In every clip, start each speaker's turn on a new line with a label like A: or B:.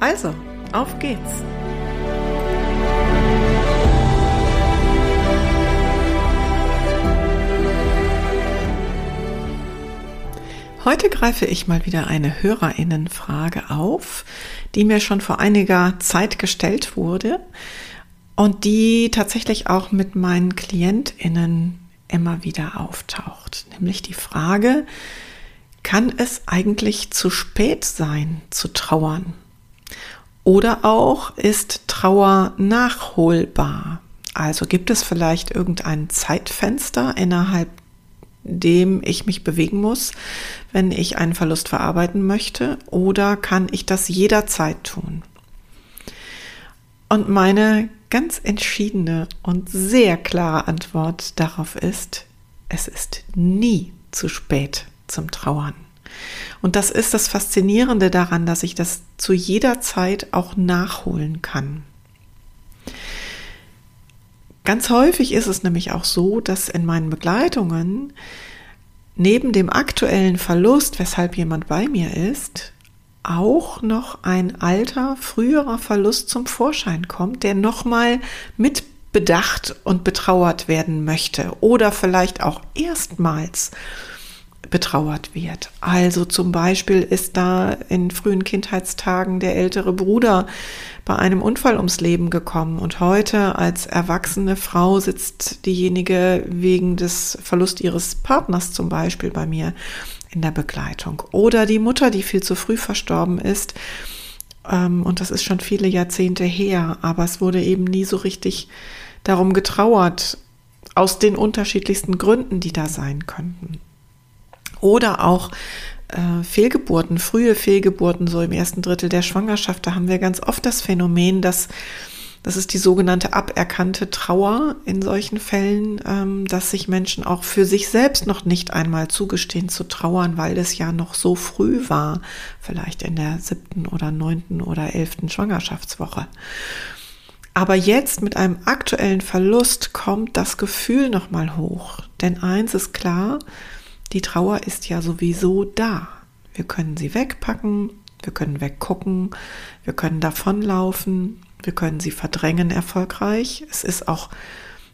A: Also, auf geht's! Heute greife ich mal wieder eine Hörerinnenfrage auf, die mir schon vor einiger Zeit gestellt wurde und die tatsächlich auch mit meinen Klientinnen immer wieder auftaucht. Nämlich die Frage, kann es eigentlich zu spät sein zu trauern? Oder auch ist Trauer nachholbar? Also gibt es vielleicht irgendein Zeitfenster, innerhalb dem ich mich bewegen muss, wenn ich einen Verlust verarbeiten möchte? Oder kann ich das jederzeit tun? Und meine ganz entschiedene und sehr klare Antwort darauf ist, es ist nie zu spät zum Trauern. Und das ist das Faszinierende daran, dass ich das zu jeder Zeit auch nachholen kann. Ganz häufig ist es nämlich auch so, dass in meinen Begleitungen neben dem aktuellen Verlust, weshalb jemand bei mir ist, auch noch ein alter, früherer Verlust zum Vorschein kommt, der nochmal mit bedacht und betrauert werden möchte oder vielleicht auch erstmals betrauert wird. Also zum Beispiel ist da in frühen Kindheitstagen der ältere Bruder bei einem Unfall ums Leben gekommen und heute als erwachsene Frau sitzt diejenige wegen des Verlust ihres Partners zum Beispiel bei mir in der Begleitung. Oder die Mutter, die viel zu früh verstorben ist. Ähm, und das ist schon viele Jahrzehnte her, aber es wurde eben nie so richtig darum getrauert, aus den unterschiedlichsten Gründen, die da sein könnten. Oder auch äh, Fehlgeburten, frühe Fehlgeburten, so im ersten Drittel der Schwangerschaft, da haben wir ganz oft das Phänomen, dass das ist die sogenannte aberkannte Trauer in solchen Fällen, ähm, dass sich Menschen auch für sich selbst noch nicht einmal zugestehen zu trauern, weil es ja noch so früh war, vielleicht in der siebten oder neunten oder elften Schwangerschaftswoche. Aber jetzt mit einem aktuellen Verlust kommt das Gefühl nochmal hoch. Denn eins ist klar, die Trauer ist ja sowieso da. Wir können sie wegpacken, wir können weggucken, wir können davonlaufen, wir können sie verdrängen erfolgreich. Es ist auch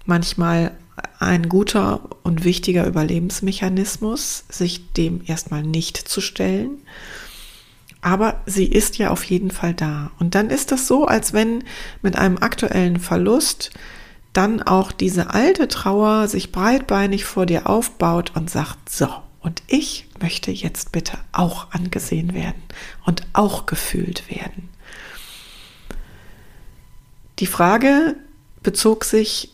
A: manchmal ein guter und wichtiger Überlebensmechanismus, sich dem erstmal nicht zu stellen. Aber sie ist ja auf jeden Fall da. Und dann ist das so, als wenn mit einem aktuellen Verlust dann auch diese alte Trauer sich breitbeinig vor dir aufbaut und sagt, so, und ich möchte jetzt bitte auch angesehen werden und auch gefühlt werden. Die Frage bezog sich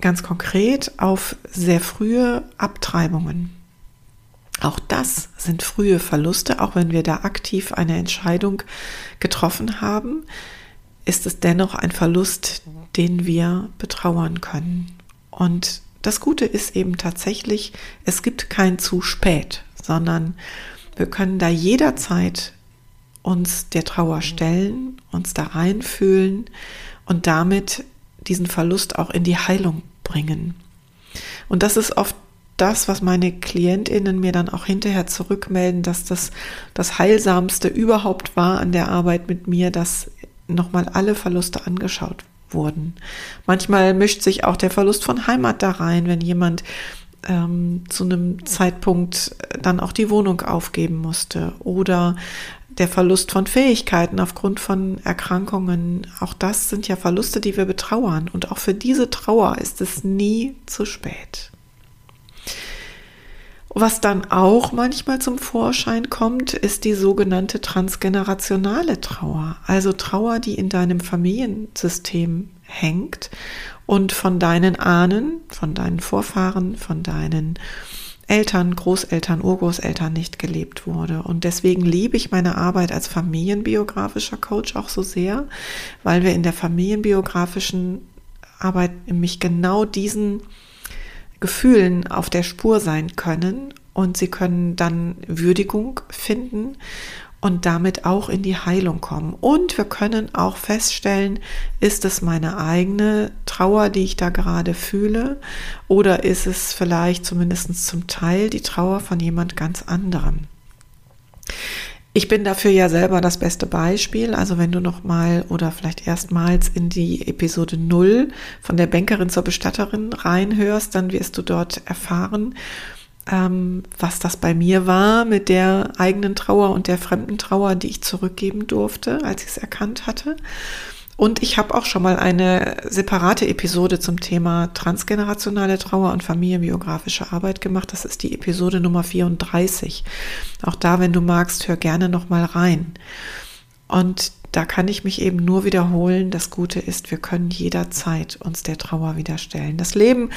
A: ganz konkret auf sehr frühe Abtreibungen. Auch das sind frühe Verluste, auch wenn wir da aktiv eine Entscheidung getroffen haben, ist es dennoch ein Verlust, den wir betrauern können. Und das Gute ist eben tatsächlich, es gibt kein zu spät, sondern wir können da jederzeit uns der Trauer stellen, uns da reinfühlen und damit diesen Verlust auch in die Heilung bringen. Und das ist oft das, was meine Klientinnen mir dann auch hinterher zurückmelden, dass das das Heilsamste überhaupt war an der Arbeit mit mir, dass nochmal alle Verluste angeschaut wurden. Manchmal mischt sich auch der Verlust von Heimat da rein, wenn jemand ähm, zu einem Zeitpunkt dann auch die Wohnung aufgeben musste oder der Verlust von Fähigkeiten aufgrund von Erkrankungen. Auch das sind ja Verluste, die wir betrauern. Und auch für diese Trauer ist es nie zu spät. Was dann auch manchmal zum Vorschein kommt, ist die sogenannte transgenerationale Trauer. Also Trauer, die in deinem Familiensystem hängt und von deinen Ahnen, von deinen Vorfahren, von deinen Eltern, Großeltern, Urgroßeltern nicht gelebt wurde. Und deswegen liebe ich meine Arbeit als familienbiografischer Coach auch so sehr, weil wir in der familienbiografischen Arbeit nämlich genau diesen Gefühlen auf der Spur sein können und sie können dann Würdigung finden und damit auch in die Heilung kommen. Und wir können auch feststellen, ist es meine eigene Trauer, die ich da gerade fühle, oder ist es vielleicht zumindest zum Teil die Trauer von jemand ganz anderem. Ich bin dafür ja selber das beste Beispiel. Also wenn du noch mal oder vielleicht erstmals in die Episode 0 von der Bankerin zur Bestatterin reinhörst, dann wirst du dort erfahren, ähm, was das bei mir war mit der eigenen Trauer und der fremden Trauer, die ich zurückgeben durfte, als ich es erkannt hatte. Und ich habe auch schon mal eine separate Episode zum Thema transgenerationale Trauer und familienbiografische Arbeit gemacht. Das ist die Episode Nummer 34. Auch da, wenn du magst, hör gerne noch mal rein. Und da kann ich mich eben nur wiederholen. Das Gute ist, wir können jederzeit uns der Trauer wieder stellen. Das Leben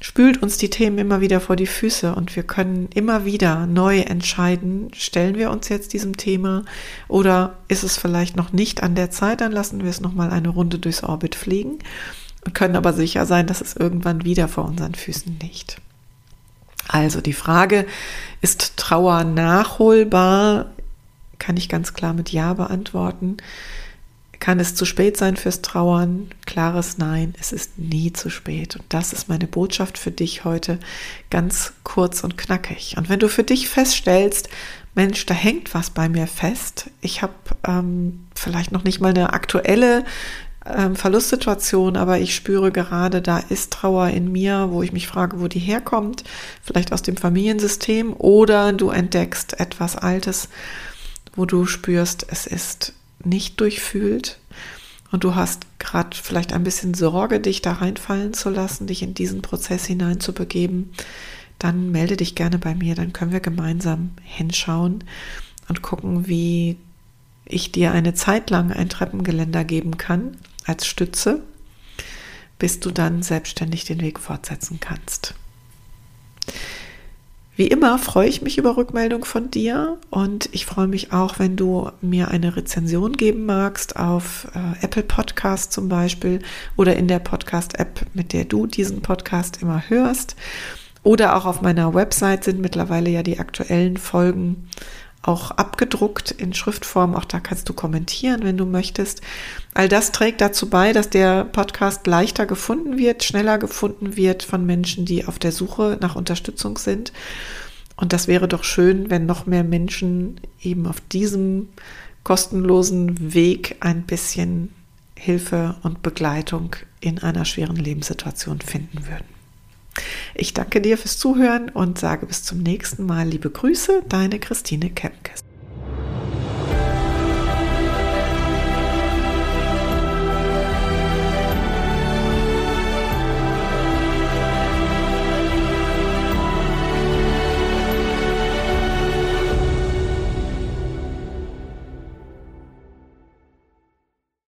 A: spült uns die Themen immer wieder vor die Füße und wir können immer wieder neu entscheiden, stellen wir uns jetzt diesem Thema oder ist es vielleicht noch nicht an der Zeit, dann lassen wir es nochmal eine Runde durchs Orbit fliegen und können aber sicher sein, dass es irgendwann wieder vor unseren Füßen liegt. Also die Frage, ist Trauer nachholbar? Kann ich ganz klar mit Ja beantworten. Kann es zu spät sein fürs Trauern? Klares Nein, es ist nie zu spät. Und das ist meine Botschaft für dich heute, ganz kurz und knackig. Und wenn du für dich feststellst, Mensch, da hängt was bei mir fest, ich habe ähm, vielleicht noch nicht mal eine aktuelle ähm, Verlustsituation, aber ich spüre gerade, da ist Trauer in mir, wo ich mich frage, wo die herkommt, vielleicht aus dem Familiensystem oder du entdeckst etwas Altes, wo du spürst, es ist nicht durchfühlt und du hast gerade vielleicht ein bisschen Sorge, dich da reinfallen zu lassen, dich in diesen Prozess hineinzubegeben, dann melde dich gerne bei mir, dann können wir gemeinsam hinschauen und gucken, wie ich dir eine Zeit lang ein Treppengeländer geben kann als Stütze, bis du dann selbstständig den Weg fortsetzen kannst. Wie immer freue ich mich über Rückmeldung von dir und ich freue mich auch, wenn du mir eine Rezension geben magst auf äh, Apple Podcast zum Beispiel oder in der Podcast-App, mit der du diesen Podcast immer hörst. Oder auch auf meiner Website sind mittlerweile ja die aktuellen Folgen auch abgedruckt in Schriftform. Auch da kannst du kommentieren, wenn du möchtest. All das trägt dazu bei, dass der Podcast leichter gefunden wird, schneller gefunden wird von Menschen, die auf der Suche nach Unterstützung sind. Und das wäre doch schön, wenn noch mehr Menschen eben auf diesem kostenlosen Weg ein bisschen Hilfe und Begleitung in einer schweren Lebenssituation finden würden. Ich danke dir fürs Zuhören und sage bis zum nächsten Mal. Liebe Grüße, deine Christine Kempkes.